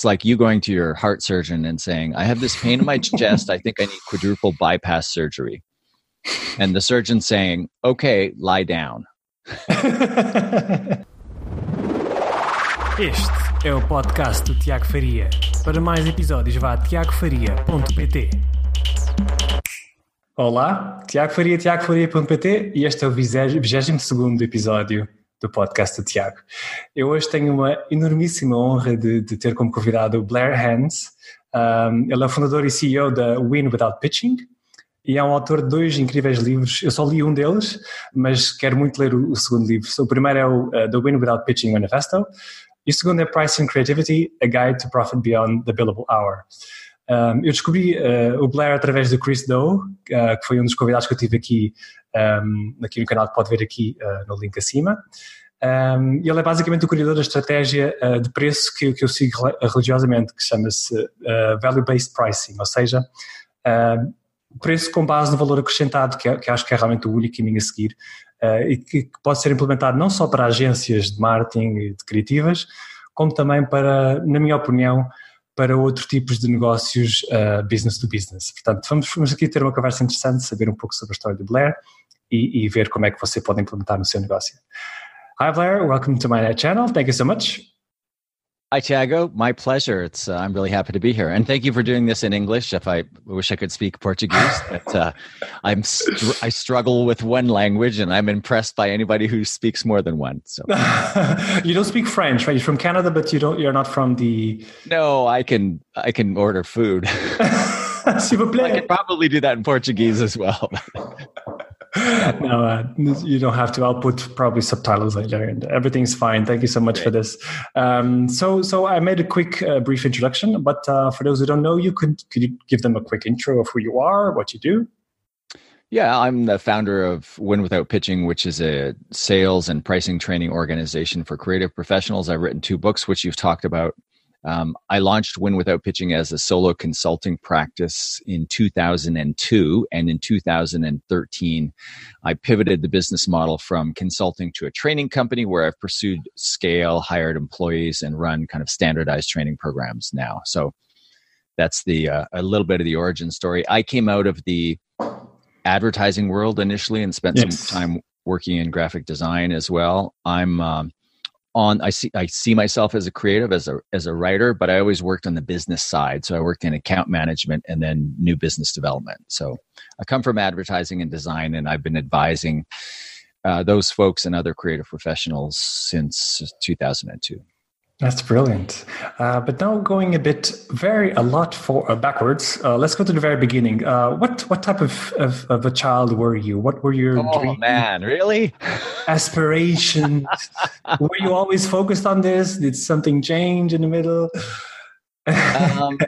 it's like you going to your heart surgeon and saying, I have this pain in my chest. I think I need quadruple bypass surgery. And the surgeon saying, okay, lie down. Este é o podcast do Tiago Faria. Para mais episódios, vá a tiagofaria.pt. Olá, Tiago Faria, tiagofaria.pt e este é o 22 episódio do podcast do Tiago. Eu hoje tenho uma enormíssima honra de, de ter como convidado o Blair Hans. Um, ele é fundador e CEO da Win Without Pitching e é um autor de dois incríveis livros. Eu só li um deles, mas quero muito ler o, o segundo livro. o primeiro é o uh, The Win Without Pitching Manifesto e o segundo é Pricing Creativity, A Guide to Profit Beyond the Billable Hour. Um, eu descobri uh, o Blair através do Chris Doe, uh, que foi um dos convidados que eu tive aqui, um, aqui no canal, que pode ver aqui uh, no link acima. Um, ele é basicamente o criador da estratégia de preço que, que, eu sigo religiosamente, que chama-se Value-Based Pricing, ou seja, preço com base no valor acrescentado, que, é, que acho que é realmente o único caminho a seguir, e que, que pode ser implementado não só para agências de marketing e de criativas, como também para, na minha opinião, para outros tipos de negócios uh, business to business. Portanto, vamos, vamos, aqui ter uma conversa interessante, saber um pouco sobre a história do Blair e, e, ver como é que você pode implementar no seu negócio. Hi Blair, welcome to my channel. Thank you so much. Hi, Tiago. My pleasure. It's uh, I'm really happy to be here, and thank you for doing this in English. If I wish I could speak Portuguese, but uh, I'm str- I struggle with one language, and I'm impressed by anybody who speaks more than one. So you don't speak French, right? You're from Canada, but you don't. You're not from the. No, I can. I can order food. S'il vous plaît. I could probably do that in Portuguese as well. no, uh, you don't have to. I'll put probably subtitles later, and everything's fine. Thank you so much Great. for this. Um, so, so I made a quick, uh, brief introduction, but uh, for those who don't know you, could could you give them a quick intro of who you are, what you do? Yeah, I'm the founder of Win Without Pitching, which is a sales and pricing training organization for creative professionals. I've written two books, which you've talked about um, I launched Win Without Pitching as a solo consulting practice in 2002. And in 2013, I pivoted the business model from consulting to a training company where I've pursued scale, hired employees, and run kind of standardized training programs now. So that's the uh, a little bit of the origin story. I came out of the advertising world initially and spent yes. some time working in graphic design as well. I'm um, on i see i see myself as a creative as a as a writer but i always worked on the business side. So i worked in account management and then new business development. So i come from advertising and design and i've been advising uh, those folks and other creative professionals since 2002 that's brilliant. Uh, but now going a bit very a lot for uh, backwards. Uh, let's go to the very beginning. Uh, what what type of, of, of, a child were you? What were your oh dreams, man, really aspirations? were you always focused on this? Did something change in the middle? um,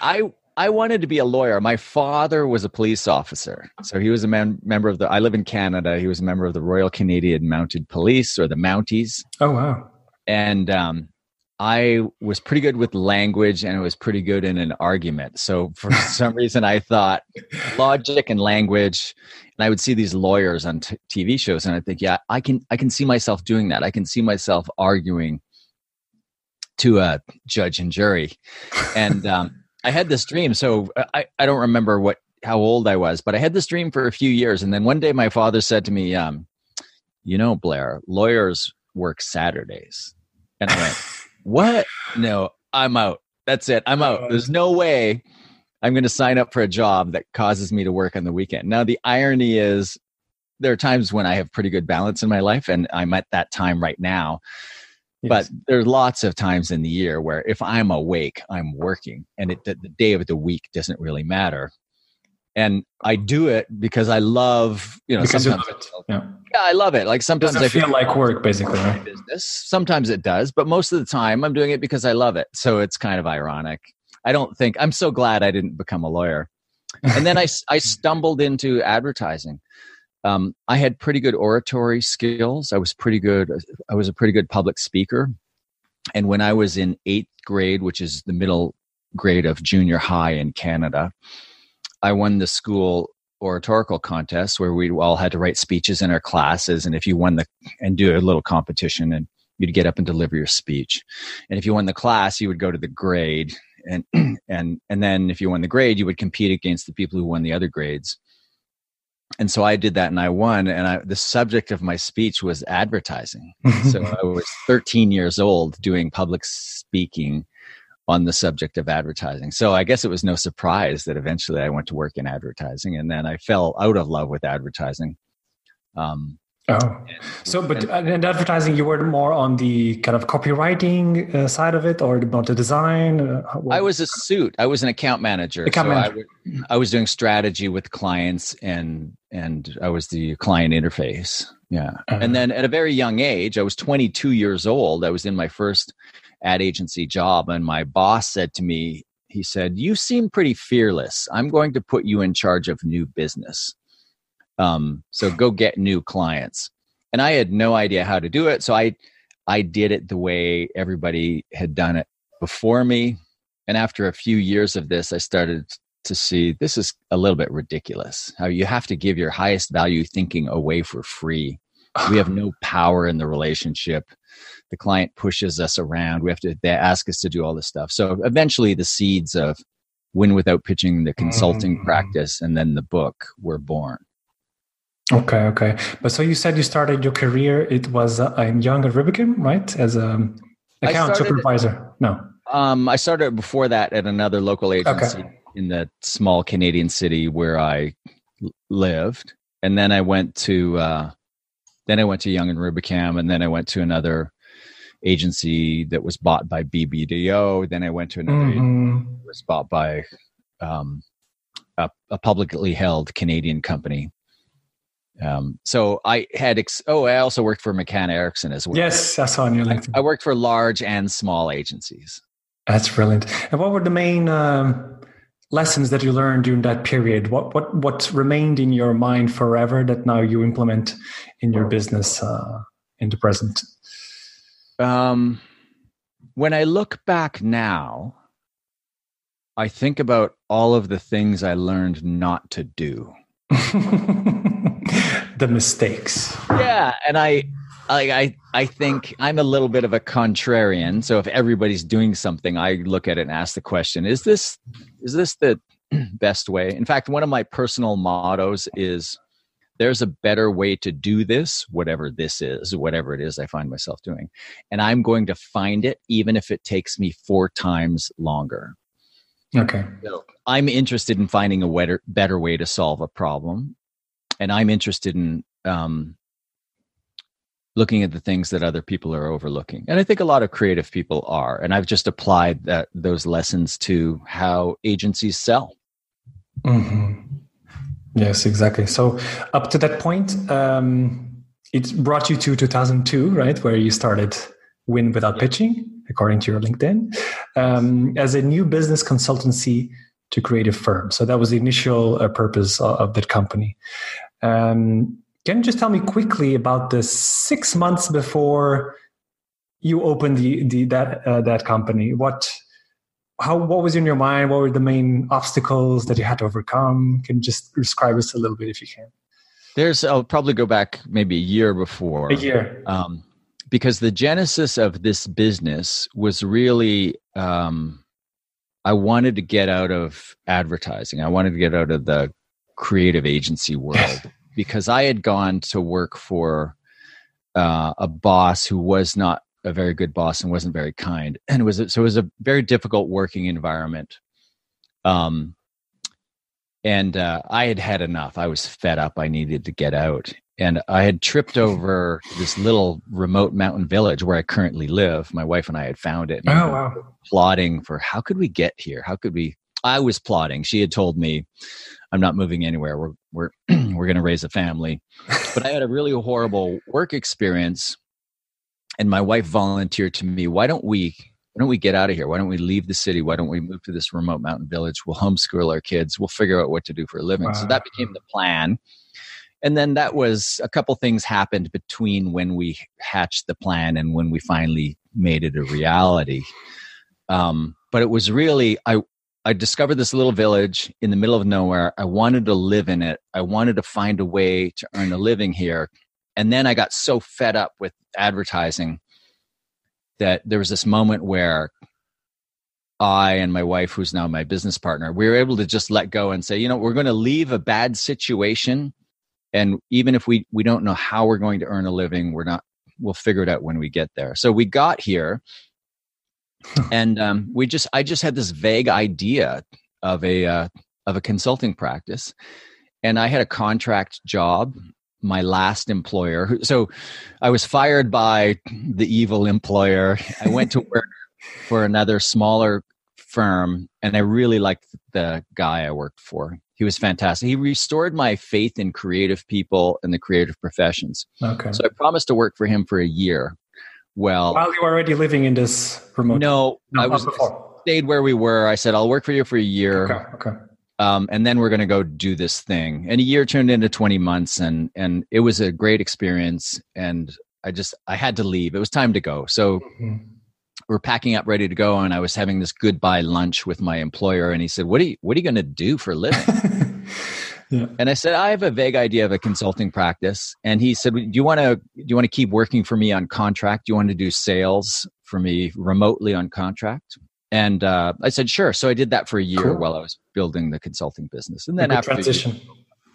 I I wanted to be a lawyer. My father was a police officer, so he was a man, member of the. I live in Canada. He was a member of the Royal Canadian Mounted Police or the Mounties. Oh wow! And um, I was pretty good with language and I was pretty good in an argument. So for some reason, I thought logic and language, and I would see these lawyers on t- TV shows, and I think, yeah, I can, I can see myself doing that. I can see myself arguing to a judge and jury, and um, I had this dream. So I, I don't remember what how old I was, but I had this dream for a few years, and then one day my father said to me, um, "You know, Blair, lawyers work Saturdays." And I went, What? No, I'm out. That's it. I'm out. There's no way I'm going to sign up for a job that causes me to work on the weekend. Now, the irony is there are times when I have pretty good balance in my life, and I'm at that time right now. Yes. But there's lots of times in the year where if I'm awake, I'm working, and it, the, the day of the week doesn't really matter and I do it because I love, you know, because sometimes it. Yeah. yeah. I love it. Like sometimes I feel, feel like work, basically. Right? Business. Sometimes it does, but most of the time I'm doing it because I love it. So it's kind of ironic. I don't think I'm so glad I didn't become a lawyer. And then I, I stumbled into advertising. Um, I had pretty good oratory skills. I was pretty good. I was a pretty good public speaker. And when I was in eighth grade, which is the middle grade of junior high in Canada, I won the school oratorical contest where we all had to write speeches in our classes, and if you won the and do a little competition, and you'd get up and deliver your speech. And if you won the class, you would go to the grade. And, and, and then if you won the grade, you would compete against the people who won the other grades. And so I did that and I won. And I, the subject of my speech was advertising. so I was 13 years old doing public speaking on the subject of advertising. So I guess it was no surprise that eventually I went to work in advertising and then I fell out of love with advertising. Um, Oh, so but in advertising, you were more on the kind of copywriting uh, side of it, or about the design. Uh, I was a suit. I was an account manager. Account so manager. I, I, was doing strategy with clients, and and I was the client interface. Yeah, uh-huh. and then at a very young age, I was 22 years old. I was in my first ad agency job, and my boss said to me, he said, "You seem pretty fearless. I'm going to put you in charge of new business." Um, so go get new clients. And I had no idea how to do it. So I, I did it the way everybody had done it before me. And after a few years of this, I started to see this is a little bit ridiculous. How you have to give your highest value thinking away for free. We have no power in the relationship. The client pushes us around. We have to, they ask us to do all this stuff. So eventually the seeds of win without pitching the consulting mm. practice and then the book were born. Okay, okay. But so you said you started your career. It was uh, in Young and Rubicam, right? As a account started, supervisor. No. Um, I started before that at another local agency okay. in that small Canadian city where I lived, and then I went to uh, then I went to Young and Rubicam, and then I went to another agency that was bought by BBDO. Then I went to another mm-hmm. was bought by um, a, a publicly held Canadian company um, so I had, ex- oh, I also worked for McCann Erickson as well. Yes, I saw on your LinkedIn. I, I, worked for large and small agencies. That's brilliant. And what were the main um, lessons that you learned during that period? What, what, what remained in your mind forever that now you implement in your business uh, in the present? Um, when I look back now, I think about all of the things I learned not to do. the mistakes. Yeah, and I I, I I think I'm a little bit of a contrarian. So if everybody's doing something, I look at it and ask the question: Is this is this the best way? In fact, one of my personal mottos is there's a better way to do this, whatever this is, whatever it is I find myself doing. And I'm going to find it, even if it takes me four times longer. Okay. So I'm interested in finding a better, better way to solve a problem and I'm interested in um, looking at the things that other people are overlooking, and I think a lot of creative people are. And I've just applied that those lessons to how agencies sell. Mm-hmm. Yes, exactly. So up to that point, um, it brought you to 2002, right, where you started Win Without yeah. Pitching, according to your LinkedIn, um, as a new business consultancy to creative firm. So that was the initial uh, purpose of, of that company. Um, can you just tell me quickly about the six months before you opened the, the that uh, that company? What how what was in your mind? What were the main obstacles that you had to overcome? Can you just describe us a little bit if you can? There's I'll probably go back maybe a year before a year. Um, because the genesis of this business was really um, I wanted to get out of advertising. I wanted to get out of the creative agency world because I had gone to work for uh, a boss who was not a very good boss and wasn't very kind, and it was so it was a very difficult working environment. Um, and uh, I had had enough. I was fed up. I needed to get out, and I had tripped over this little remote mountain village where I currently live. My wife and I had found it. oh wow! Plotting for how could we get here? How could we? I was plotting. She had told me I'm not moving anywhere. We're we're we're going to raise a family. But I had a really horrible work experience, and my wife volunteered to me. Why don't we? Why don't we get out of here? Why don't we leave the city? Why don't we move to this remote mountain village? We'll homeschool our kids. We'll figure out what to do for a living. Wow. So that became the plan. And then that was a couple things happened between when we hatched the plan and when we finally made it a reality. Um, but it was really I I discovered this little village in the middle of nowhere. I wanted to live in it. I wanted to find a way to earn a living here. And then I got so fed up with advertising that there was this moment where I and my wife, who's now my business partner, we were able to just let go and say, you know, we're going to leave a bad situation. And even if we, we don't know how we're going to earn a living, we're not, we'll figure it out when we get there. So we got here and um, we just, I just had this vague idea of a, uh, of a consulting practice. And I had a contract job my last employer. So I was fired by the evil employer. I went to work for another smaller firm and I really liked the guy I worked for. He was fantastic. He restored my faith in creative people and the creative professions. Okay. So I promised to work for him for a year. Well, while you were already living in this remote. No, no I was stayed where we were. I said I'll work for you for a year. Okay. Okay. Um, and then we're going to go do this thing. And a year turned into 20 months, and and it was a great experience. And I just I had to leave. It was time to go. So mm-hmm we're packing up ready to go and i was having this goodbye lunch with my employer and he said what are you what are you going to do for a living yeah. and i said i have a vague idea of a consulting practice and he said do you want to do you want to keep working for me on contract do you want to do sales for me remotely on contract and uh, i said sure so i did that for a year cool. while i was building the consulting business and then after transition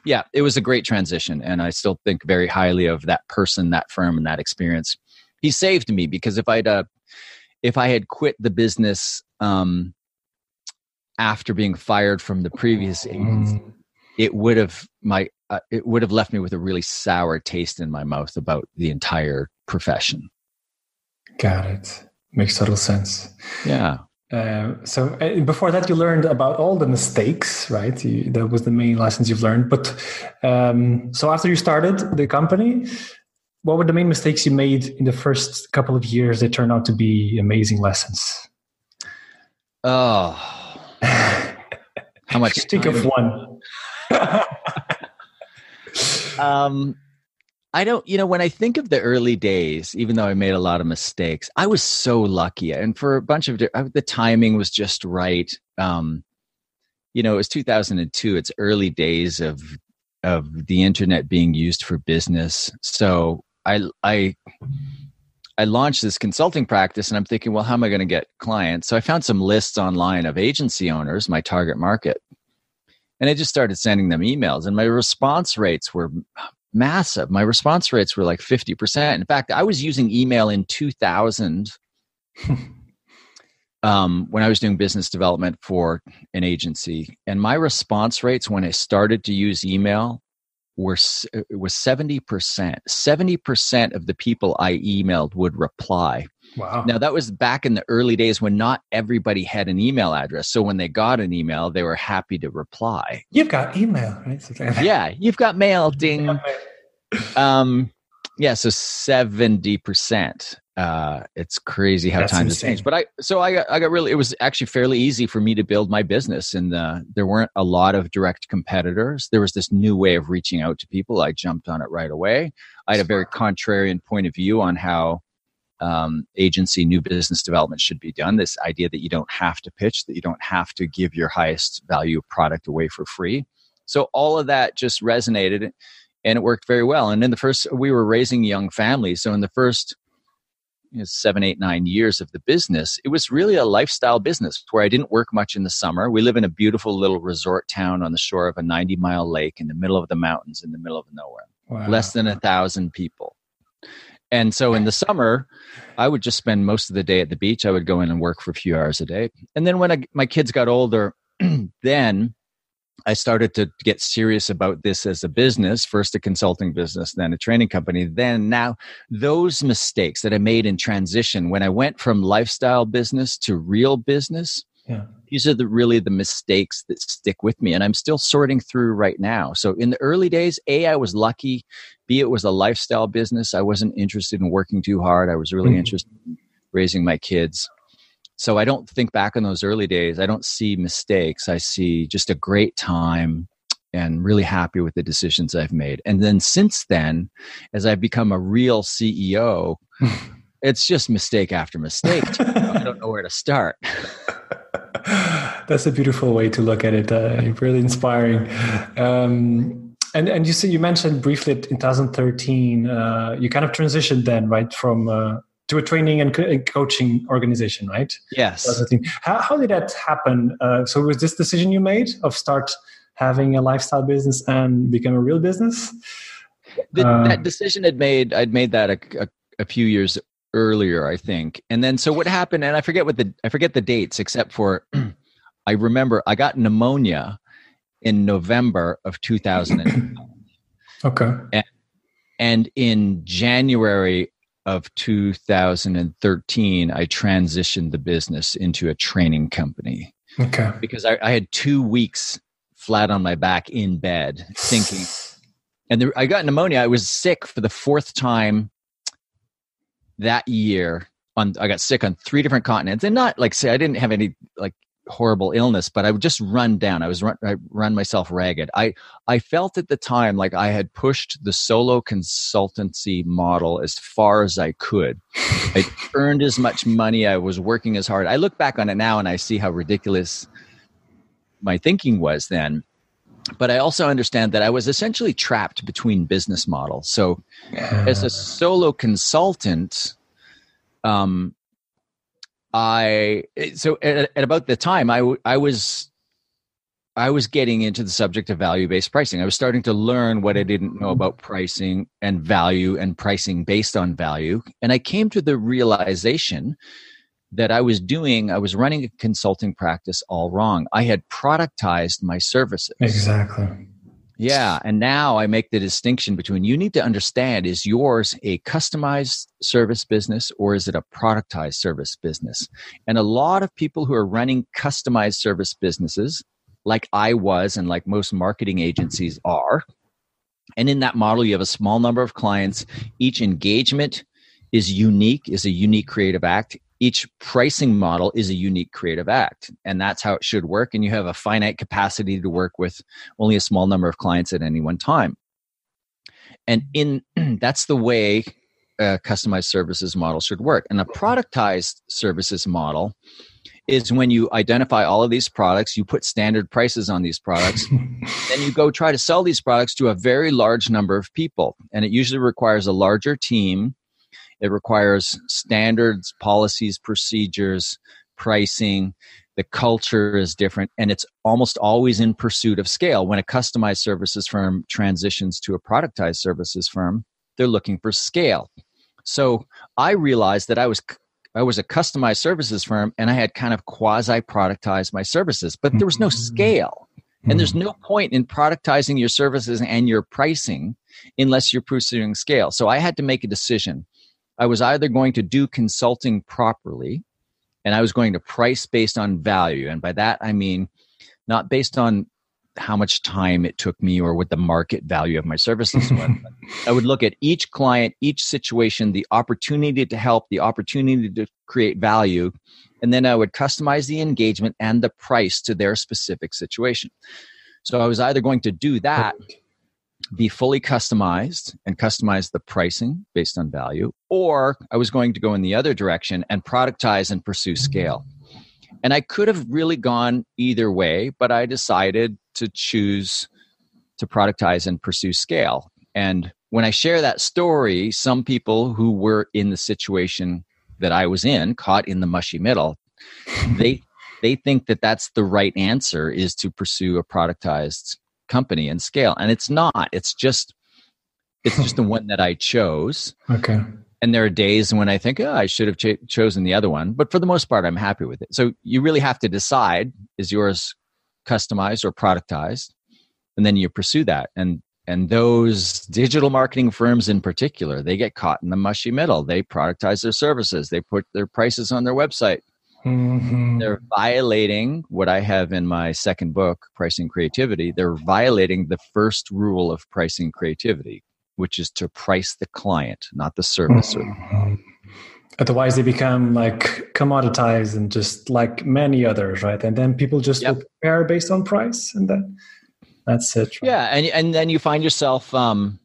yeah it was a great transition and i still think very highly of that person that firm and that experience he saved me because if i'd uh, if I had quit the business um, after being fired from the previous agency, mm. it would have my uh, it would have left me with a really sour taste in my mouth about the entire profession. Got it. Makes total sense. Yeah. Uh, so uh, before that, you learned about all the mistakes, right? You, that was the main lessons you've learned. But um, so after you started the company, what were the main mistakes you made in the first couple of years that turned out to be amazing lessons? Oh, how much? Think of one. um, I don't, you know, when I think of the early days, even though I made a lot of mistakes, I was so lucky. And for a bunch of, the timing was just right. Um, you know, it was 2002. It's early days of of the internet being used for business. So I I I launched this consulting practice and I'm thinking, well, how am I going to get clients? So I found some lists online of agency owners, my target market. And I just started sending them emails and my response rates were massive. My response rates were like 50%. In fact, I was using email in 2000 um, when I was doing business development for an agency. And my response rates when I started to use email were uh, was 70%. 70% of the people I emailed would reply. Wow. Now that was back in the early days when not everybody had an email address. So when they got an email, they were happy to reply. You've got email, right? yeah, you've got mail, ding. um yeah, so 70% uh, it's crazy how That's times have changed. But I, so I got, I got really, it was actually fairly easy for me to build my business, and uh, there weren't a lot of direct competitors. There was this new way of reaching out to people. I jumped on it right away. I had a very contrarian point of view on how um, agency new business development should be done. This idea that you don't have to pitch, that you don't have to give your highest value product away for free. So all of that just resonated, and it worked very well. And in the first, we were raising young families, so in the first you know, seven, eight, nine years of the business, it was really a lifestyle business where I didn't work much in the summer. We live in a beautiful little resort town on the shore of a 90 mile lake in the middle of the mountains in the middle of nowhere. Wow. Less than a thousand people. And so in the summer, I would just spend most of the day at the beach. I would go in and work for a few hours a day. And then when I, my kids got older, then I started to get serious about this as a business, first a consulting business, then a training company. Then now those mistakes that I made in transition when I went from lifestyle business to real business, yeah. these are the really the mistakes that stick with me. And I'm still sorting through right now. So in the early days, A, I was lucky. B, it was a lifestyle business. I wasn't interested in working too hard. I was really mm-hmm. interested in raising my kids so I don't think back on those early days. I don't see mistakes. I see just a great time and really happy with the decisions I've made. And then since then, as I've become a real CEO, it's just mistake after mistake. I don't know where to start. That's a beautiful way to look at it. Uh, really inspiring. Um, and and you see, you mentioned briefly in 2013, uh, you kind of transitioned then, right, from uh, to a training and, co- and coaching organization, right? Yes. How, how did that happen? Uh, so was this decision you made of start having a lifestyle business and become a real business? The, that decision had made. I'd made that a, a, a few years earlier, I think. And then so what happened? And I forget what the I forget the dates, except for I remember I got pneumonia in November of 2000. okay. And, and in January of 2013, I transitioned the business into a training company. Okay. Because I, I had two weeks flat on my back in bed thinking, and the, I got pneumonia. I was sick for the fourth time that year. On I got sick on three different continents, and not like say I didn't have any like horrible illness, but I would just run down. I was run, I run myself ragged. I I felt at the time like I had pushed the solo consultancy model as far as I could. I earned as much money. I was working as hard. I look back on it now and I see how ridiculous my thinking was then. But I also understand that I was essentially trapped between business models. So, as a solo consultant, um, I so at, at about the time I I was I was getting into the subject of value based pricing. I was starting to learn what I didn't know about pricing and value and pricing based on value. And I came to the realization that I was doing, I was running a consulting practice all wrong. I had productized my services. Exactly. Yeah. And now I make the distinction between you need to understand is yours a customized service business or is it a productized service business? And a lot of people who are running customized service businesses, like I was and like most marketing agencies are, and in that model, you have a small number of clients. Each engagement is unique, is a unique creative act each pricing model is a unique creative act and that's how it should work and you have a finite capacity to work with only a small number of clients at any one time. And in that's the way a customized services model should work and a productized services model is when you identify all of these products you put standard prices on these products then you go try to sell these products to a very large number of people and it usually requires a larger team it requires standards, policies, procedures, pricing. The culture is different, and it's almost always in pursuit of scale. When a customized services firm transitions to a productized services firm, they're looking for scale. So I realized that I was I was a customized services firm and I had kind of quasi productized my services, but there was no hmm. scale. And there's hmm. no point in productizing your services and your pricing unless you're pursuing scale. So I had to make a decision. I was either going to do consulting properly and I was going to price based on value. And by that, I mean not based on how much time it took me or what the market value of my services was. I would look at each client, each situation, the opportunity to help, the opportunity to create value, and then I would customize the engagement and the price to their specific situation. So I was either going to do that be fully customized and customize the pricing based on value, or I was going to go in the other direction and productize and pursue mm-hmm. scale. And I could have really gone either way, but I decided to choose to productize and pursue scale. And when I share that story, some people who were in the situation that I was in, caught in the mushy middle, they they think that that's the right answer is to pursue a productized company and scale and it's not. It's just it's just the hmm. one that i chose. Okay. And there are days when i think oh, i should have ch- chosen the other one but for the most part i'm happy with it. So you really have to decide is yours customized or productized? And then you pursue that. And and those digital marketing firms in particular they get caught in the mushy middle. They productize their services. They put their prices on their website Mm-hmm. They're violating what I have in my second book, Pricing Creativity. They're violating the first rule of pricing creativity, which is to price the client, not the service. Mm-hmm. Otherwise, they become like commoditized and just like many others, right? And then people just yep. compare based on price, and then that's it. Right? Yeah, and and then you find yourself um,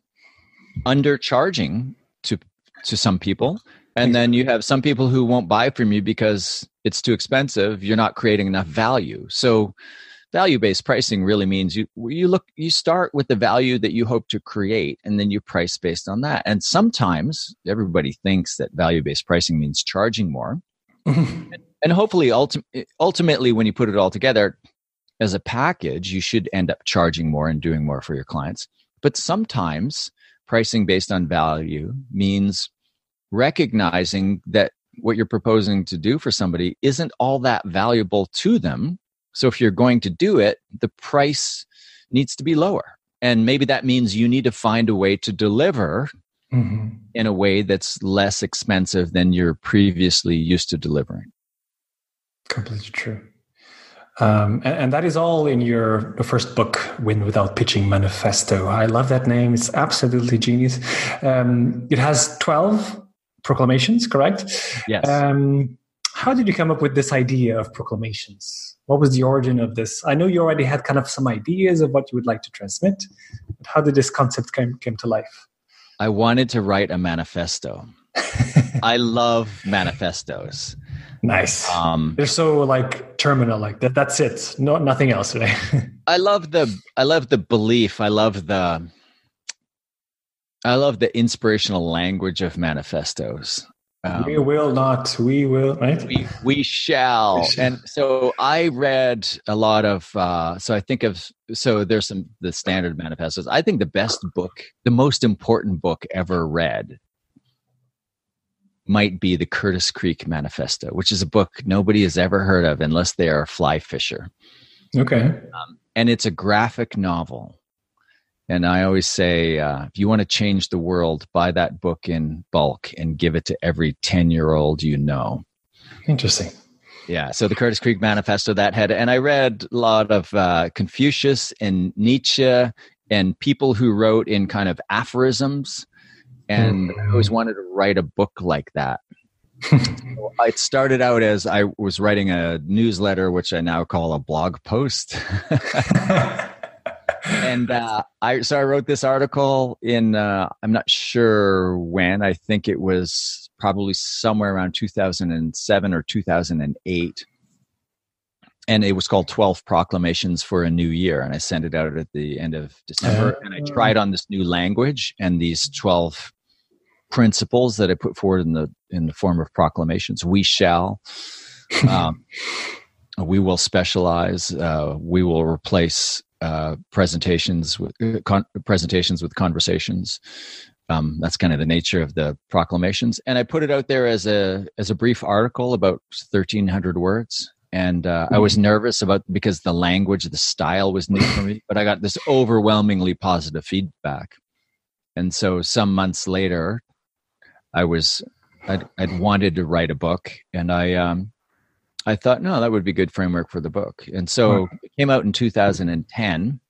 undercharging to to some people and then you have some people who won't buy from you because it's too expensive. You're not creating enough value. So value-based pricing really means you you look you start with the value that you hope to create and then you price based on that. And sometimes everybody thinks that value-based pricing means charging more. And, and hopefully ulti- ultimately when you put it all together as a package you should end up charging more and doing more for your clients. But sometimes pricing based on value means recognizing that what you're proposing to do for somebody isn't all that valuable to them. So if you're going to do it, the price needs to be lower. And maybe that means you need to find a way to deliver mm-hmm. in a way that's less expensive than you're previously used to delivering. Completely true. Um, and, and, that is all in your the first book, Win Without Pitching Manifesto. I love that name. It's absolutely genius. Um, it has 12 proclamations, correct? Yes. Um, how did you come up with this idea of proclamations? What was the origin of this? I know you already had kind of some ideas of what you would like to transmit. But how did this concept came, came to life? I wanted to write a manifesto. I love manifestos. Nice. Um, They're so like terminal, like that. That's it. No, nothing else. Right? I love the. I love the belief. I love the I love the inspirational language of manifestos. Um, we will not. We will. Right. We, we shall. And so I read a lot of. Uh, so I think of. So there's some the standard manifestos. I think the best book, the most important book ever read, might be the Curtis Creek Manifesto, which is a book nobody has ever heard of unless they are a fly fisher. Okay. Um, and it's a graphic novel and I always say, uh, if you want to change the world, buy that book in bulk and give it to every 10 year old you know. Interesting. Yeah. So the Curtis Creek Manifesto that had, and I read a lot of uh, Confucius and Nietzsche and people who wrote in kind of aphorisms. And mm. I always wanted to write a book like that. so it started out as I was writing a newsletter, which I now call a blog post. and uh, I so I wrote this article in uh, I'm not sure when. I think it was probably somewhere around 2007 or 2008. And it was called 12 Proclamations for a New Year. And I sent it out at the end of December. Uh, and I tried on this new language and these 12 principles that I put forward in the in the form of proclamations. We shall. Um, we will specialize. Uh, we will replace uh, presentations with uh, con- presentations with conversations. Um, that's kind of the nature of the proclamations, and I put it out there as a as a brief article about thirteen hundred words. And uh, I was mm-hmm. nervous about because the language, the style was new for me, but I got this overwhelmingly positive feedback. And so some months later, I was I'd, I'd wanted to write a book, and I um, I thought, no, that would be good framework for the book. And so it came out in 2010,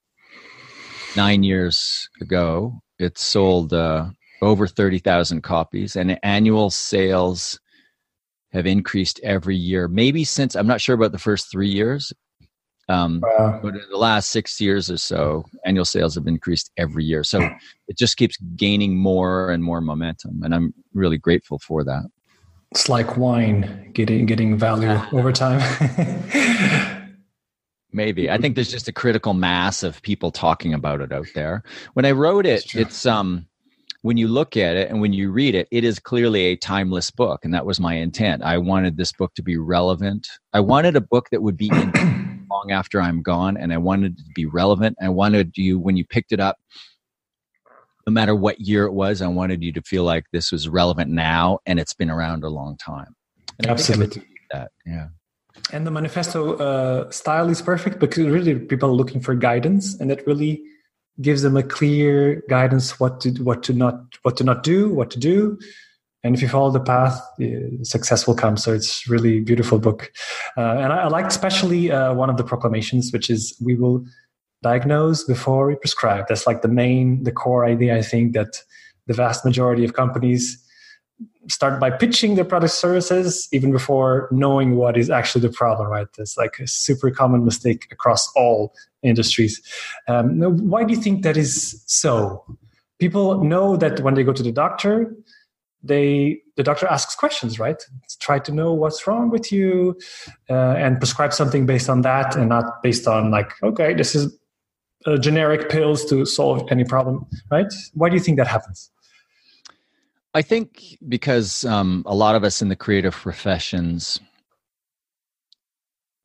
nine years ago. It sold uh, over 30,000 copies, and annual sales have increased every year. Maybe since, I'm not sure about the first three years, um, wow. but in the last six years or so, annual sales have increased every year. So it just keeps gaining more and more momentum. And I'm really grateful for that it's like wine getting getting value over time. Maybe. I think there's just a critical mass of people talking about it out there. When i wrote it it's um when you look at it and when you read it it is clearly a timeless book and that was my intent. I wanted this book to be relevant. I wanted a book that would be long after i'm gone and i wanted it to be relevant. I wanted you when you picked it up no matter what year it was, I wanted you to feel like this was relevant now and it's been around a long time. And Absolutely. That, yeah. And the manifesto uh, style is perfect because really people are looking for guidance, and that really gives them a clear guidance what to what to not what to not do, what to do, and if you follow the path, success will come. So it's really beautiful book, uh, and I, I liked especially uh, one of the proclamations, which is we will diagnose before we prescribe. That's like the main, the core idea. I think that the vast majority of companies start by pitching their product services even before knowing what is actually the problem. Right? It's like a super common mistake across all industries. Um, why do you think that is so? People know that when they go to the doctor, they the doctor asks questions, right? Try to know what's wrong with you uh, and prescribe something based on that and not based on like, okay, this is uh, generic pills to solve any problem, right? Why do you think that happens? I think because um, a lot of us in the creative professions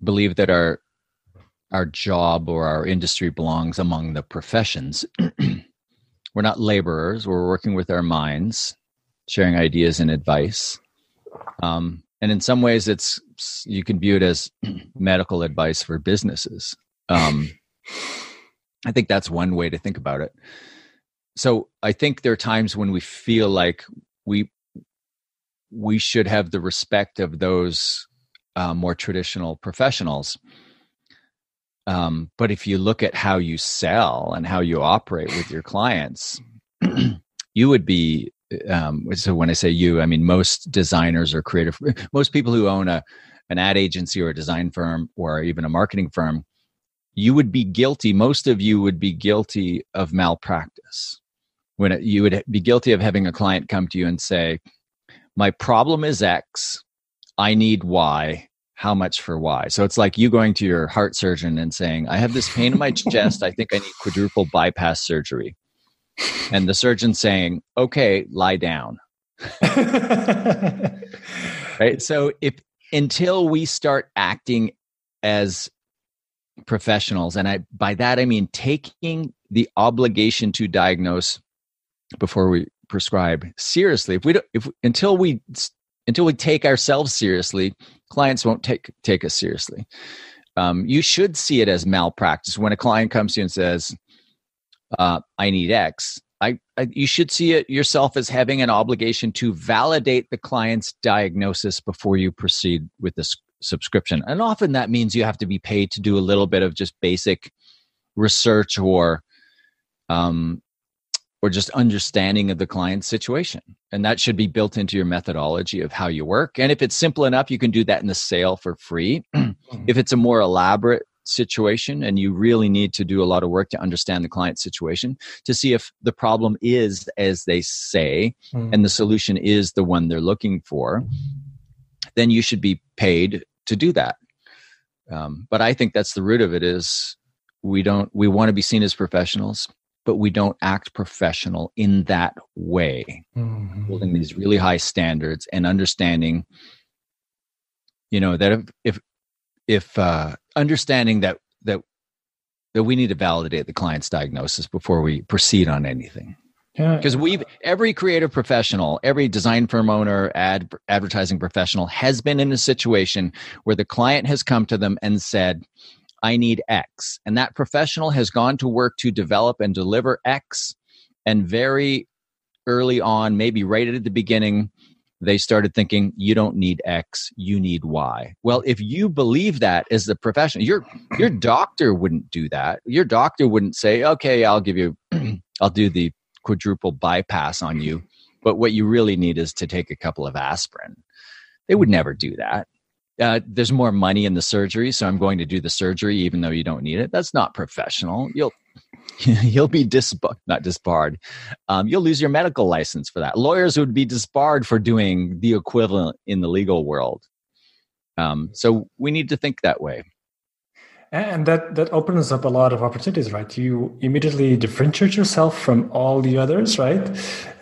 believe that our our job or our industry belongs among the professions. we're not laborers. We're working with our minds, sharing ideas and advice. Um, and in some ways, it's you can view it as medical advice for businesses. Um, I think that's one way to think about it. So I think there are times when we feel like we we should have the respect of those uh, more traditional professionals. Um, but if you look at how you sell and how you operate with your clients, you would be. Um, so when I say you, I mean most designers or creative, most people who own a an ad agency or a design firm or even a marketing firm, you would be guilty. Most of you would be guilty of malpractice. When it, you would be guilty of having a client come to you and say, "My problem is X. I need Y how much for Y? So it's like you going to your heart surgeon and saying, I have this pain in my chest. I think I need quadruple bypass surgery. And the surgeon saying, okay, lie down. right. So if until we start acting as professionals, and I by that I mean taking the obligation to diagnose before we prescribe seriously. If we don't, if until we until we take ourselves seriously, clients won't take take us seriously. Um, you should see it as malpractice when a client comes to you and says, uh, "I need X." I, I, you should see it yourself as having an obligation to validate the client's diagnosis before you proceed with this subscription. And often that means you have to be paid to do a little bit of just basic research or um, or just understanding of the client's situation. And that should be built into your methodology of how you work. And if it's simple enough, you can do that in the sale for free. Mm-hmm. if it's a more elaborate situation and you really need to do a lot of work to understand the client's situation to see if the problem is as they say mm. and the solution is the one they're looking for, then you should be paid to do that. Um, but I think that's the root of it is we don't we want to be seen as professionals but we don't act professional in that way mm-hmm. holding these really high standards and understanding you know that if if, if uh, understanding that that that we need to validate the client's diagnosis before we proceed on anything because we've every creative professional every design firm owner ad advertising professional has been in a situation where the client has come to them and said I need X. And that professional has gone to work to develop and deliver X. And very early on, maybe right at the beginning, they started thinking, you don't need X, you need Y. Well, if you believe that as the professional, your your doctor wouldn't do that. Your doctor wouldn't say, okay, I'll give you I'll do the quadruple bypass on you. But what you really need is to take a couple of aspirin. They would never do that uh, there's more money in the surgery, so I'm going to do the surgery even though you don't need it. That's not professional. You'll you'll be disbarred, not disbarred. Um, you'll lose your medical license for that. Lawyers would be disbarred for doing the equivalent in the legal world. Um, so we need to think that way. And that that opens up a lot of opportunities, right? You immediately differentiate yourself from all the others, right?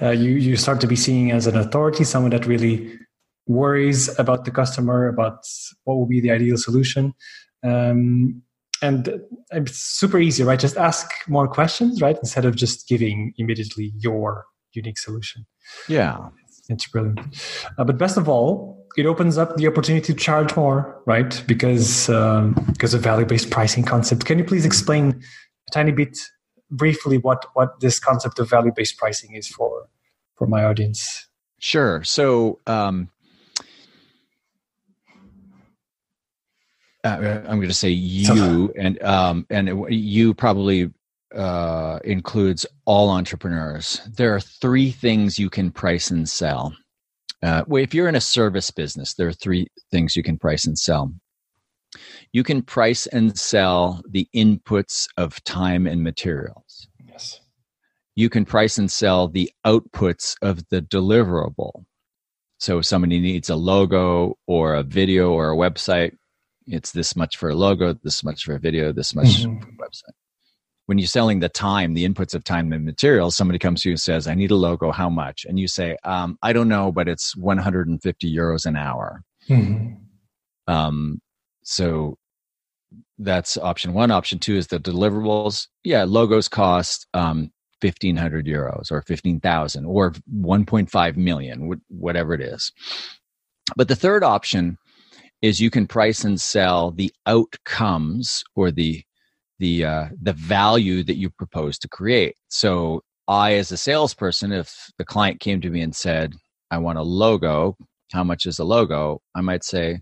Uh, you you start to be seen as an authority, someone that really worries about the customer, about what will be the ideal solution. Um, and it's super easy, right? Just ask more questions, right? Instead of just giving immediately your unique solution. Yeah. It's brilliant. Uh, but best of all, it opens up the opportunity to charge more, right? Because um, because of value-based pricing concept. Can you please explain a tiny bit briefly what what this concept of value-based pricing is for for my audience? Sure. So um, uh, I'm going to say you, and um, and you probably uh, includes all entrepreneurs. There are three things you can price and sell. Uh, well, if you're in a service business, there are three things you can price and sell. You can price and sell the inputs of time and materials. Yes. You can price and sell the outputs of the deliverable. so if somebody needs a logo or a video or a website, it's this much for a logo, this much for a video, this much mm-hmm. for a website. When you're selling the time, the inputs of time and materials, somebody comes to you and says, I need a logo, how much? And you say, um, I don't know, but it's 150 euros an hour. Mm-hmm. Um, so that's option one. Option two is the deliverables. Yeah, logos cost um, 1500 euros or 15,000 or 1.5 million, whatever it is. But the third option is you can price and sell the outcomes or the the uh, the value that you propose to create. So I, as a salesperson, if the client came to me and said, "I want a logo," how much is a logo? I might say,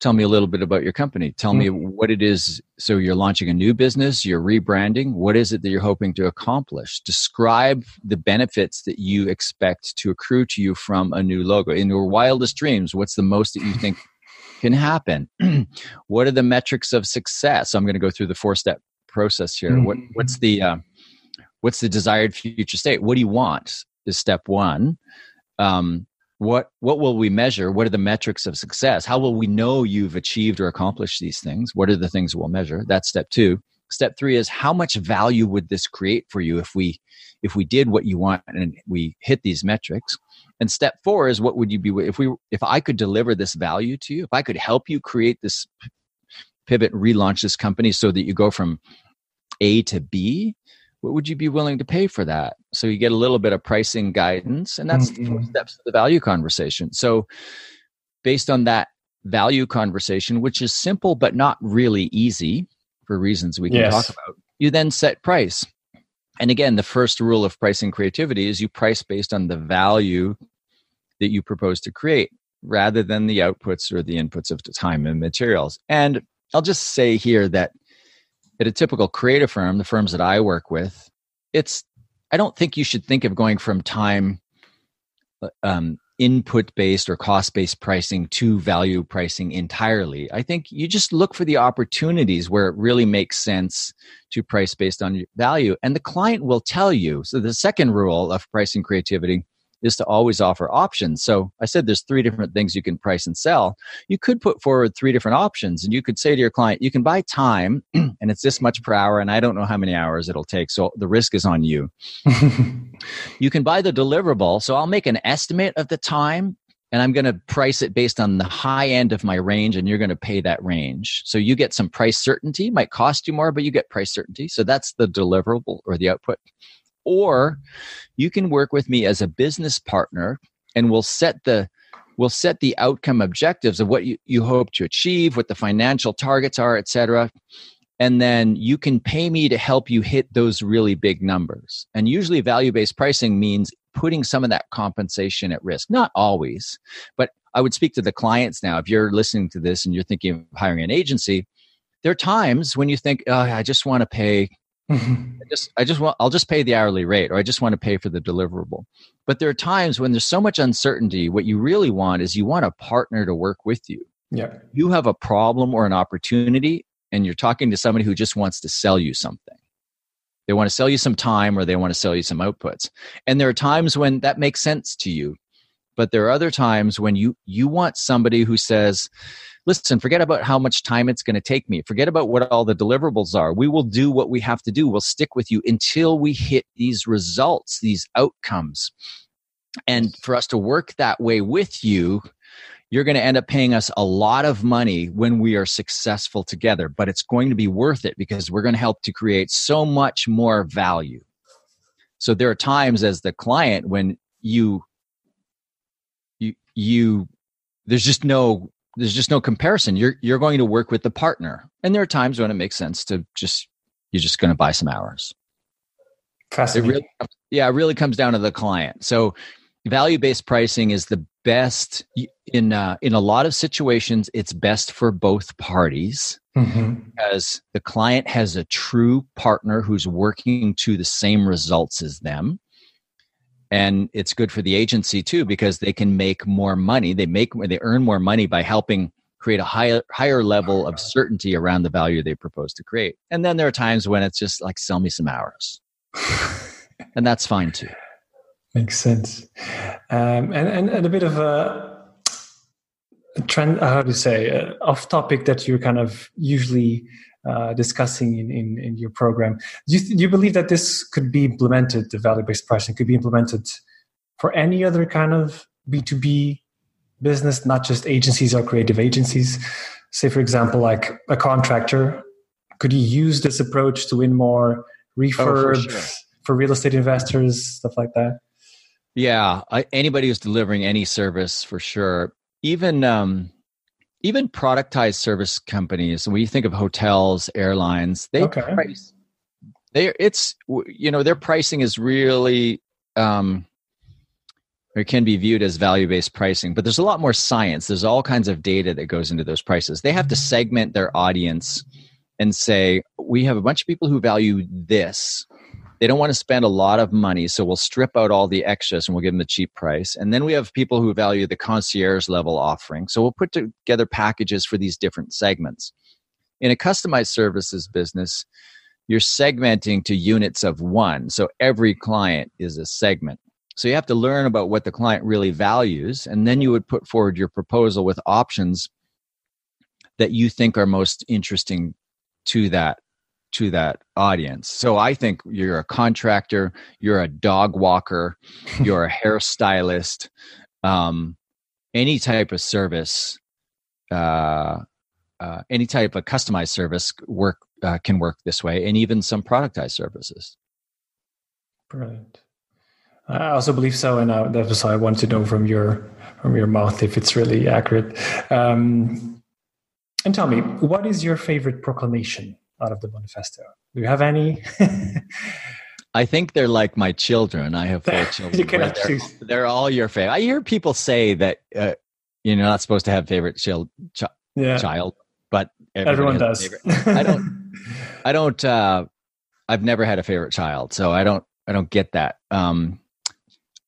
tell me a little bit about your company tell mm-hmm. me what it is so you're launching a new business you're rebranding what is it that you're hoping to accomplish describe the benefits that you expect to accrue to you from a new logo in your wildest dreams what's the most that you think can happen. What are the metrics of success? So i'm going to go through the four step process here. Mm-hmm. what, what's the uh, what's the desired future state? What do you want is step one. Um, what what will we measure? What are the metrics of success? How will we know you've achieved or accomplished these things? What are the things we'll measure? That's step two. Step three is how much value would this create for you if we if we did what you want and we hit these metrics and step four is what would you be if we if i could deliver this value to you if i could help you create this pivot relaunch this company so that you go from a to b what would you be willing to pay for that so you get a little bit of pricing guidance and that's mm-hmm. steps of the value conversation so based on that value conversation which is simple but not really easy for reasons we can yes. talk about you then set price and again the first rule of pricing creativity is you price based on the value that you propose to create rather than the outputs or the inputs of time and materials and i'll just say here that at a typical creative firm, the firms that I work with, it's I don't think you should think of going from time uh, um, input based or cost based pricing to value pricing entirely. I think you just look for the opportunities where it really makes sense to price based on value, and the client will tell you. So the second rule of pricing creativity is to always offer options. So I said there's three different things you can price and sell. You could put forward three different options and you could say to your client, you can buy time and it's this much per hour and I don't know how many hours it'll take. So the risk is on you. you can buy the deliverable. So I'll make an estimate of the time and I'm going to price it based on the high end of my range and you're going to pay that range. So you get some price certainty, might cost you more, but you get price certainty. So that's the deliverable or the output or you can work with me as a business partner and we'll set the we'll set the outcome objectives of what you, you hope to achieve what the financial targets are etc and then you can pay me to help you hit those really big numbers. And usually value-based pricing means putting some of that compensation at risk. Not always but i would speak to the clients now. If you're listening to this and you're thinking of hiring an agency there are times when you think oh, i just want to pay I just I just want I'll just pay the hourly rate or I just want to pay for the deliverable. But there are times when there's so much uncertainty, what you really want is you want a partner to work with you. Yeah. You have a problem or an opportunity and you're talking to somebody who just wants to sell you something. They want to sell you some time or they want to sell you some outputs. And there are times when that makes sense to you. But there are other times when you you want somebody who says, listen, forget about how much time it's going to take me. Forget about what all the deliverables are. We will do what we have to do. We'll stick with you until we hit these results, these outcomes. And for us to work that way with you, you're going to end up paying us a lot of money when we are successful together, but it's going to be worth it because we're going to help to create so much more value. So there are times as the client when you you there's just no there's just no comparison. You're you're going to work with the partner, and there are times when it makes sense to just you're just going to buy some hours. Fascinating. It really, yeah, it really comes down to the client. So value based pricing is the best in uh, in a lot of situations. It's best for both parties mm-hmm. because the client has a true partner who's working to the same results as them and it's good for the agency too because they can make more money. They make they earn more money by helping create a higher higher level of certainty around the value they propose to create. And then there are times when it's just like sell me some hours. And that's fine too. Makes sense. Um, and, and, and a bit of a, trend, how to say, uh, off topic that you're kind of usually uh, discussing in, in, in, your program. Do you, do you believe that this could be implemented, the value based pricing could be implemented for any other kind of B2B business, not just agencies or creative agencies? Say, for example, like a contractor, could you use this approach to win more refurbs oh, for, sure. for real estate investors, stuff like that? Yeah, I, anybody who's delivering any service for sure. Even um, even productized service companies. When you think of hotels, airlines, they okay. price. They it's you know their pricing is really um, it can be viewed as value based pricing, but there's a lot more science. There's all kinds of data that goes into those prices. They have to segment their audience and say, we have a bunch of people who value this they don't want to spend a lot of money so we'll strip out all the extras and we'll give them the cheap price. And then we have people who value the concierge level offering so we'll put together packages for these different segments. In a customized services business you're segmenting to units of one so every client is a segment. So you have to learn about what the client really values and then you would put forward your proposal with options that you think are most interesting to that to that audience. So I think you're a contractor, you're a dog walker, you're a hairstylist, um, any type of service, uh, uh, any type of customized service work uh, can work this way, and even some productized services. Brilliant. I also believe so, and uh, that was why I want to know from your from your mouth if it's really accurate. Um, and tell me, what is your favorite proclamation out of the manifesto? Do you have any? I think they're like my children. I have four children. You they're, they're, all your favorite. I hear people say that uh, you're not supposed to have favorite child, ch- yeah. child but everyone does. I don't. I don't. Uh, I've never had a favorite child, so I don't. I don't get that. Um,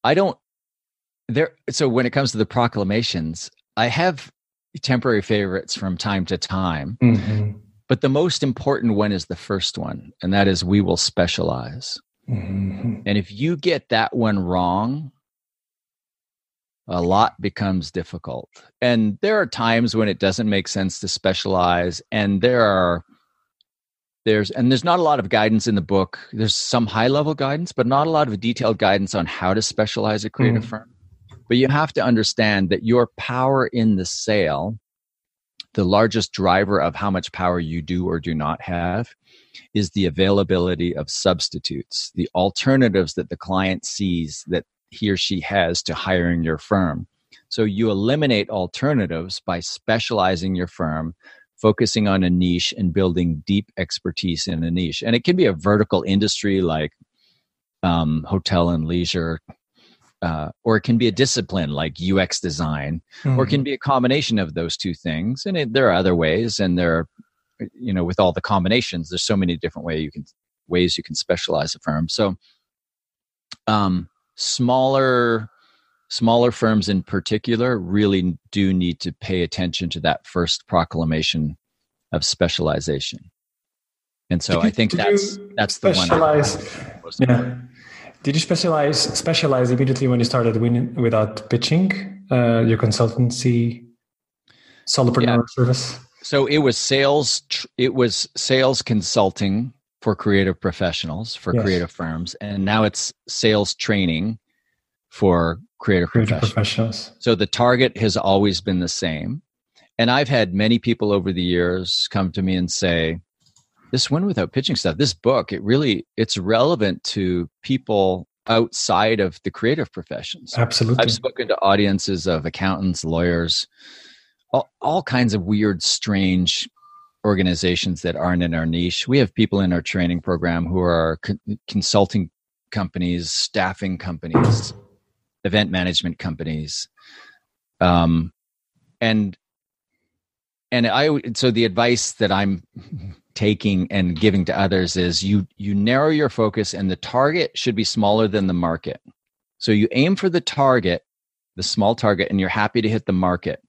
I don't. There. So when it comes to the proclamations, I have temporary favorites from time to time. Mm-hmm but the most important one is the first one, and that is we will specialize. Mm-hmm. And if you get that one wrong, a lot becomes difficult. And there are times when it doesn't make sense to specialize, and there are there's and there's not a lot of guidance in the book. There's some high level guidance, but not a lot of detailed guidance on how to specialize a creative mm. firm. But you have to understand that your power in the sale the largest driver of how much power you do or do not have is the availability of substitutes, the alternatives that the client sees that he or she has to hiring your firm. So you eliminate alternatives by specializing your firm, focusing on a niche and building deep expertise in a niche. And it can be a vertical industry like um, hotel and leisure, uh, or it can be a discipline like UX design, mm-hmm. or it can mm-hmm. be a combination of those two things. And it, there are other ways, and there, are, you know, with all the combinations, there's so many different ways you can ways you can specialize a firm. So, um, smaller smaller firms in particular really do need to pay attention to that first proclamation of specialization. And so you, I think that's that's the one. Yeah. Did you specialize specialize immediately when you started Win without pitching uh, your consultancy solopreneur yeah. service? So it was sales. It was sales consulting for creative professionals for yes. creative firms, and now it's sales training for creative, creative professionals. professionals. So the target has always been the same, and I've had many people over the years come to me and say, this win without pitching stuff this book it really it's relevant to people outside of the creative professions. Absolutely. i've spoken to audiences of accountants lawyers all, all kinds of weird strange organizations that aren't in our niche. We have people in our training program who are co- consulting companies staffing companies event management companies um and and i so the advice that i'm taking and giving to others is you you narrow your focus and the target should be smaller than the market so you aim for the target the small target and you're happy to hit the market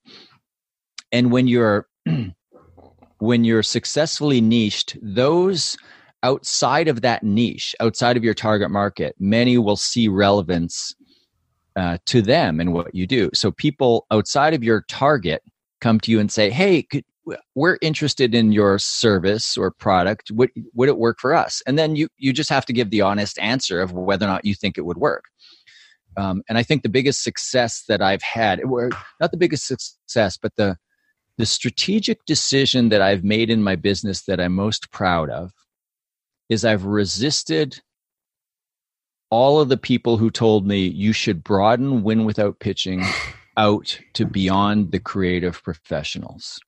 and when you're when you're successfully niched those outside of that niche outside of your target market many will see relevance uh, to them and what you do. So people outside of your target come to you and say, "Hey, could, we're interested in your service or product. Would would it work for us?" And then you you just have to give the honest answer of whether or not you think it would work. Um, and I think the biggest success that I've had, not the biggest success, but the the strategic decision that I've made in my business that I'm most proud of is I've resisted all of the people who told me you should broaden win without pitching out to beyond the creative professionals.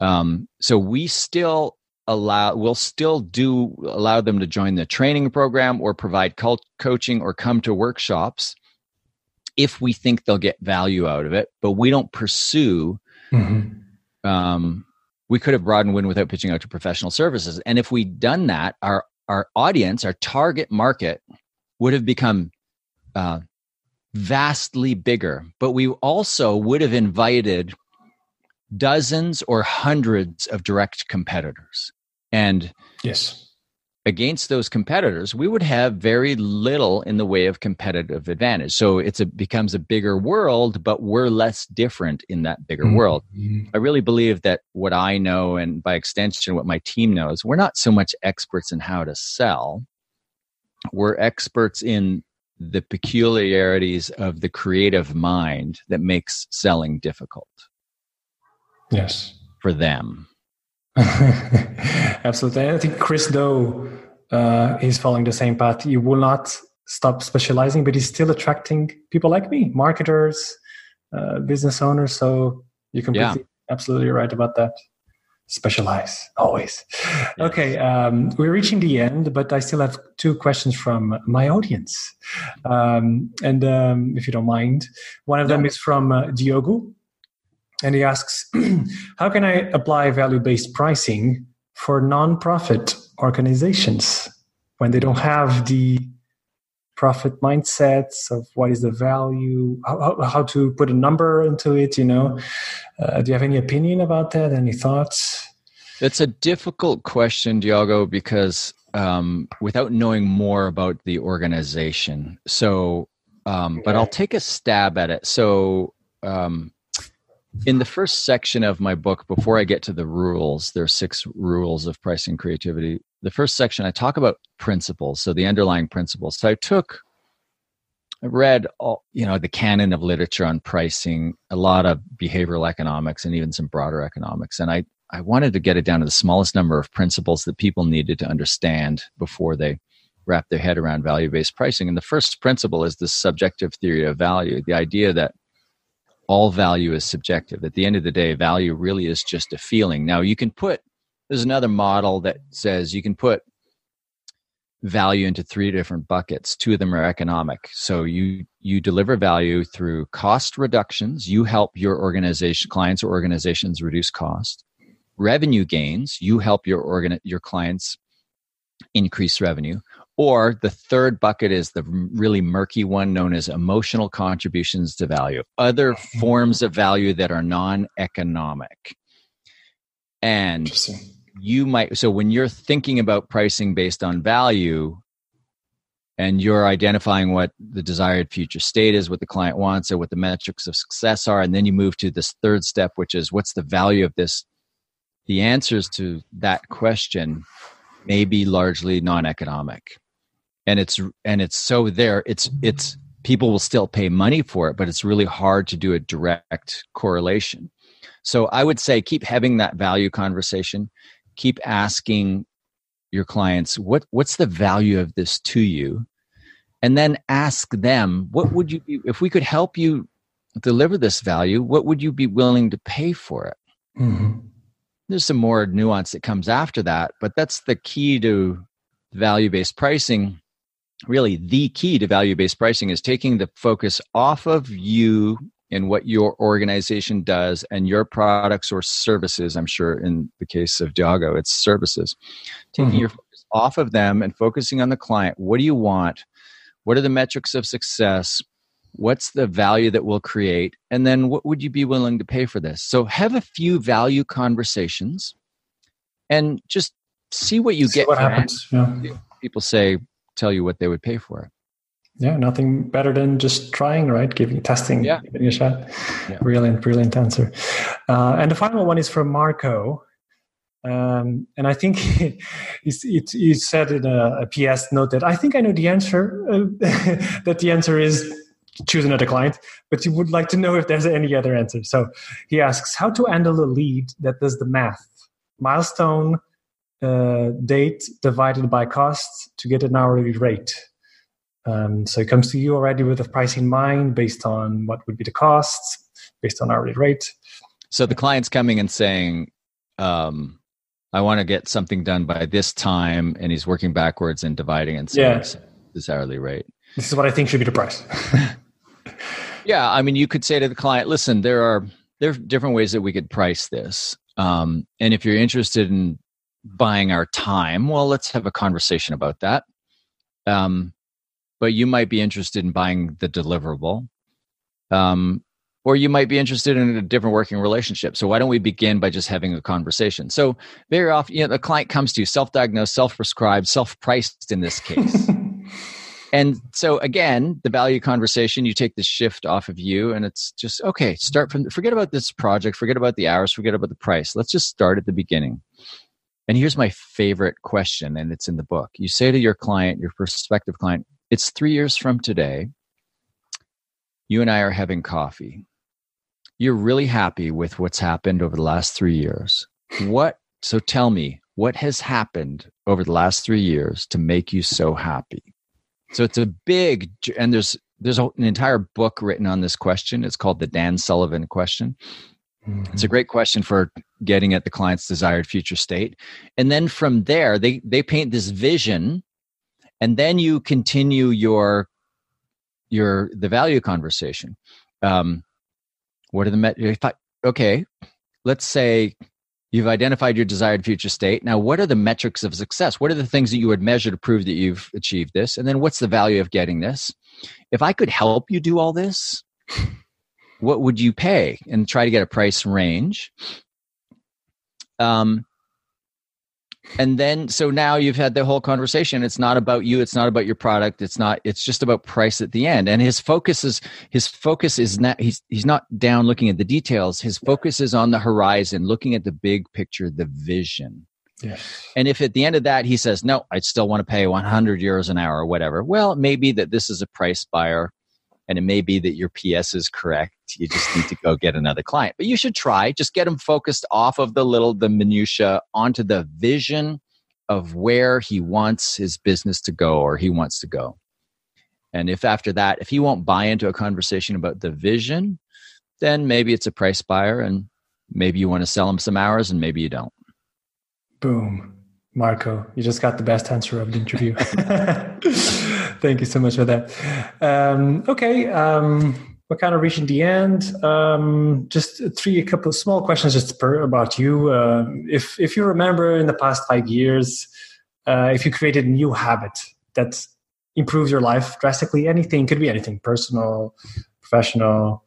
Um, so we still allow, we'll still do allow them to join the training program or provide cult- coaching or come to workshops if we think they'll get value out of it. But we don't pursue. Mm-hmm. Um, we could have broadened win without pitching out to professional services, and if we'd done that, our our audience, our target market, would have become uh, vastly bigger. But we also would have invited dozens or hundreds of direct competitors. And yes, against those competitors, we would have very little in the way of competitive advantage. So it's a becomes a bigger world, but we're less different in that bigger mm-hmm. world. I really believe that what I know and by extension what my team knows, we're not so much experts in how to sell we're experts in the peculiarities of the creative mind that makes selling difficult. Yes. For them. Absolutely. I think Chris Do uh, is following the same path. He will not stop specializing, but he's still attracting people like me, marketers, uh, business owners. So you can yeah. absolutely right about that specialize always yes. okay um, we're reaching the end but i still have two questions from my audience um, and um, if you don't mind one of no. them is from uh, diogo and he asks how can i apply value-based pricing for non-profit organizations when they don't have the profit mindsets of what is the value? How, how to put a number into it you know? Uh, do you have any opinion about that? Any thoughts? That's a difficult question diogo because um, without knowing more about the organization. So um, but i'll take a stab at it. So um, in the first section of my book before i get to the rules there are six rules of pricing creativity. The first section i talk about principles so the underlying principles. So i took i read all you know the canon of literature on pricing a lot of behavioral economics and even some broader economics and i i wanted to get it down to the smallest number of principles that people needed to understand before they wrap their head around value based pricing. And the first principle is the subjective theory of value the idea that all value is subjective. At the end of the day value really is just a feeling. Now you can put there's another model that says you can put value into three different buckets. Two of them are economic. So you you deliver value through cost reductions. You help your organization clients or organizations reduce cost. Revenue gains you help your organ your clients increase revenue or the third bucket is the really murky one known as emotional contributions to value other forms of value that are non-economic. And you might so when you're thinking about pricing based on value and you're identifying what the desired future state is what the client wants or what the metrics of success are and then you move to this third step which is what's the value of this the answers to that question may be largely non-economic and it's and it's so there it's it's people will still pay money for it but it's really hard to do a direct correlation. So i would say keep having that value conversation. Keep asking your clients what what's the value of this to you? And then ask them what would you be if we could help you deliver this value what would you be willing to pay for it? Mm-hmm. there's some more nuance that comes after that but that's the key to value based pricing really the key to value based pricing is taking the focus off of you and what your organization does and your products or services. I'm sure in the case of Diogo, it's services. Taking mm-hmm. your focus off of them and focusing on the client. What do you want? What are the metrics of success? What's the value that we'll create? And then what would you be willing to pay for this? So have a few value conversations and just see what you see get. What happens? Yeah. People say, tell you what they would pay for it. Yeah, nothing better than just trying, right? Giving, testing, yeah. giving a shot. Yeah. Brilliant, brilliant answer. Uh, and the final one is from Marco. Um, and I think he, he, he said in a, a, PS note that I think I know the answer. Uh, that the answer is choose another client, but you would like to know if there's any other answer. So he asks how to handle a lead that does the math milestone uh, date divided by cost to get an hourly rate. Um, so it comes to you already with a price in mind based on what would be the costs, based on hourly rate. So the client's coming and saying, um, I want to get something done by this time, and he's working backwards and dividing and saying yeah. this hourly rate. This is what I think should be the price. yeah, I mean, you could say to the client, "Listen, there are there are different ways that we could price this, um, and if you're interested in buying our time, well, let's have a conversation about that. Um, but you might be interested in buying the deliverable. Um, or you might be interested in a different working relationship. So why don't we begin by just having a conversation? So very often, you know, the client comes to you self-diagnosed, self-prescribed, self-priced in this case. and so again, the value conversation, you take the shift off of you and it's just okay, start from forget about this project, forget about the hours, forget about the price. Let's just start at the beginning. And here's my favorite question, and it's in the book. You say to your client, your prospective client, it's three years from today. You and I are having coffee. You're really happy with what's happened over the last three years. What, so tell me, what has happened over the last three years to make you so happy? So it's a big, and there's, there's an entire book written on this question. It's called the Dan Sullivan question. Mm-hmm. It's a great question for getting at the client's desired future state. And then from there, they, they paint this vision and then you continue your your the value conversation. Um, what are the met? Okay, let's say you've identified your desired future state. Now, what are the metrics of success? What are the things that you would measure to prove that you've achieved this? And then, what's the value of getting this? If I could help you do all this, what would you pay? And try to get a price range. Um, and then so now you've had the whole conversation. It's not about you. It's not about your product. It's not it's just about price at the end. And his focus is his focus is not he's he's not down looking at the details. His focus is on the horizon looking at the big picture the vision. Yes. and if at the end of that he says no i still want to pay 100 euros an hour or whatever well it may be that this is a price buyer and it may be that your ps is correct you just need to go get another client. But you should try. Just get them focused off of the little the minutia onto the vision of where he wants his business to go or he wants to go. And if after that if he won't buy into a conversation about the vision then maybe it's a price buyer and maybe you want to sell him some hours and maybe you don't. Boom. Marco you just got the best answer of the interview. Thank you so much for that. Um, okay um, we're kind of reaching the end. Um, just three, a couple of small questions just per, about you. Uh, if if you remember in the past five years, uh, if you created a new habit that improves your life drastically, anything could be anything, personal, professional.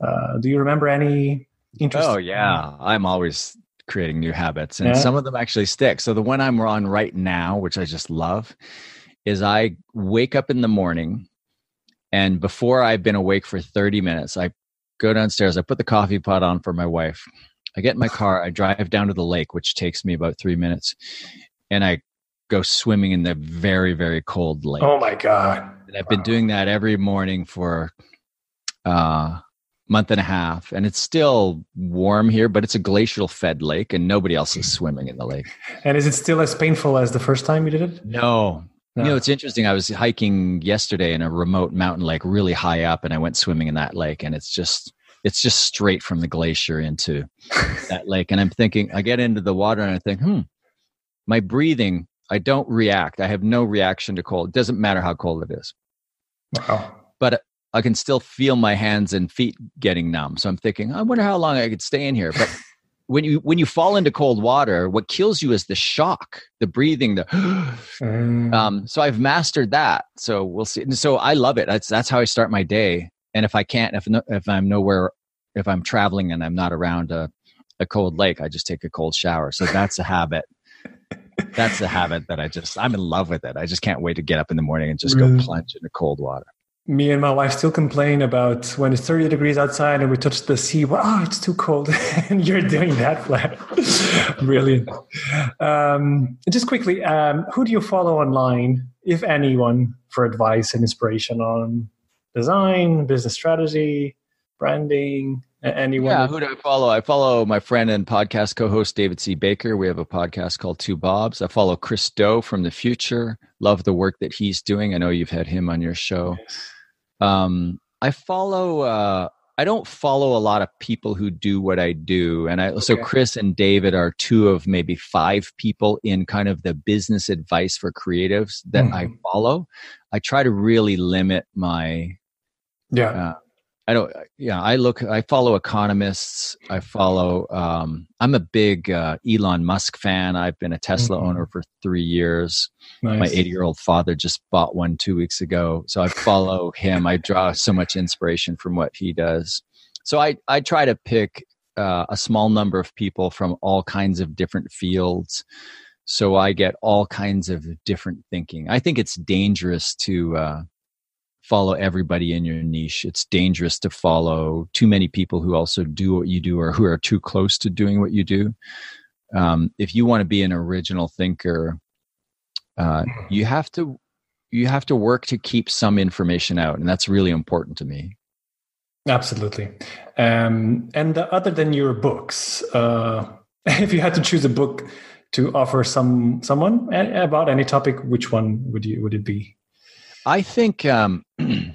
Uh, do you remember any? Interesting? Oh yeah, I'm always creating new habits, and yeah. some of them actually stick. So the one I'm on right now, which I just love, is I wake up in the morning and before I've been awake for 30 minutes, I go downstairs, I put the coffee pot on for my wife. I get in my car, I drive down to the lake, which takes me about three minutes, and I go swimming in the very, very cold lake. Oh my God. And I've wow. been doing that every morning for a uh, month and a half. And it's still warm here, but it's a glacial fed lake and nobody else is swimming in the lake. And is it still as painful as the first time you did it? No, no. You know, it's interesting. I was hiking yesterday in a remote mountain lake, really high up, and I went swimming in that lake, and it's just it's just straight from the glacier into that lake. And I'm thinking, I get into the water and I think, hmm, my breathing, I don't react. I have no reaction to cold. It doesn't matter how cold it is. Wow. But I can still feel my hands and feet getting numb. So I'm thinking, I wonder how long I could stay in here. But when you when you fall into cold water, what kills you is the shock, the breathing, the. mm. um, so I've mastered that. So we'll see. And so I love it. That's that's how I start my day. And if I can't, if no, if I'm nowhere, if I'm traveling and I'm not around a a cold lake, I just take a cold shower. So that's a habit. that's a habit that I just I'm in love with it. I just can't wait to get up in the morning and just go plunge into cold water. Me and my wife still complain about when it's 30 degrees outside and we touch the sea. Well, oh, it's too cold, and you're doing that, Blair. Brilliant. Um, just quickly, um, who do you follow online, if anyone, for advice and inspiration on design, business strategy, branding? Anyone? Yeah, who do I follow? I follow my friend and podcast co-host David C. Baker. We have a podcast called Two Bobs. I follow Chris Do from the Futur. Love the work that he's doing. I know you've had him on your show. Um, I follow. Uh, I don't follow a lot of people who do what I do, and I okay. so Chris and David are two of maybe five people in kind of the business advice for creatives that mm-hmm. I follow. I try to really limit my yeah. Uh, I don't. Yeah, I look. I follow economists. I follow. Um, I'm a big uh, Elon Musk fan. I've been a Tesla mm-hmm. owner for three years. Nice. My 80 year old father just bought one two weeks ago, so I follow him. I draw so much inspiration from what he does. So I I try to pick uh, a small number of people from all kinds of different fields. So I get all kinds of different thinking. I think it's dangerous to uh, follow everybody in your niche. It's dangerous to follow too many people who also do what you do or who are too close to doing what you do. Um, if you want to be an original thinker, uh, you have to you have to work to keep some information out, and that's really important to me. Absolutely. Um, and other than your books, uh, if you had to choose a book to offer some someone about any topic, which one would you would it be? I think um,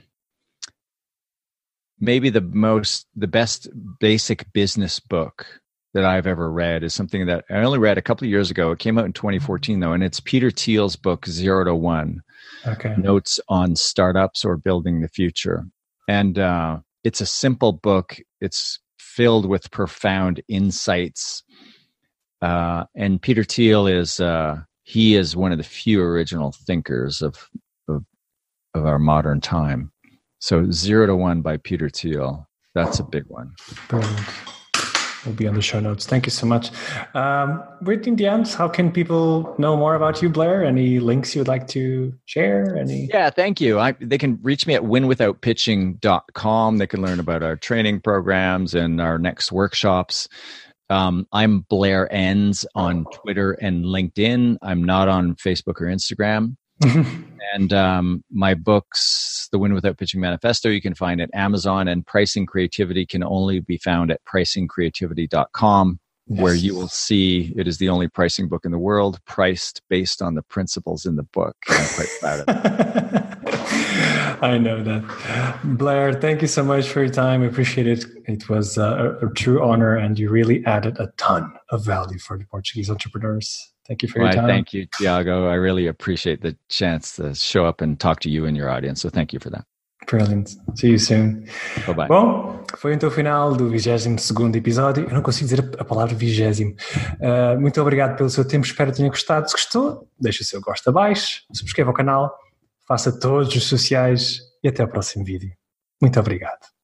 maybe the most, the best basic business book that I've ever read is something that I only read a couple of years ago. It came out in 2014 though, and it's Peter Thiel's book Zero to One. Okay. Notes on startups or building the future, and uh, it's a simple book. It's filled with profound insights. Uh, and Peter Thiel is uh, he is one of the few original thinkers of of our modern time. So Zero to One by Peter Thiel. That's a big one. Brilliant. Will be on the show notes. Thank you so much. Um, we're in the end. How can people know more about you, Blair? Any links you would like to share? Any? Yeah, thank you. I, they can reach me at winwithoutpitching.com. They can learn about our training programs and our next workshops. Um, I'm Blair Enns on Twitter and LinkedIn. I'm not on Facebook or Instagram. and um, my books, The Win Without Pitching Manifesto, you can find at Amazon, and Pricing Creativity can only be found at pricingcreativity.com, yes. where you will see it is the only pricing book in the world priced based on the principles in the book. I'm quite proud of that. I know that. Blair, thank you so much for your time. I appreciate it. It was a, a true honor, and you really added a ton of value for the Portuguese entrepreneurs. Thank you for your time. Thank you, Tiago. I really appreciate the chance to show up and talk to you and your audience. So thank you for that. Brilliant. See you soon. Bye bye. Bom, foi então o final do 22 episódio. Eu não consigo dizer a palavra vigésimo. Uh, muito obrigado pelo seu tempo. Espero que tenha gostado. Se gostou, deixe o seu gosto abaixo, subscreva o canal, faça todos os sociais e até ao próximo vídeo. Muito obrigado.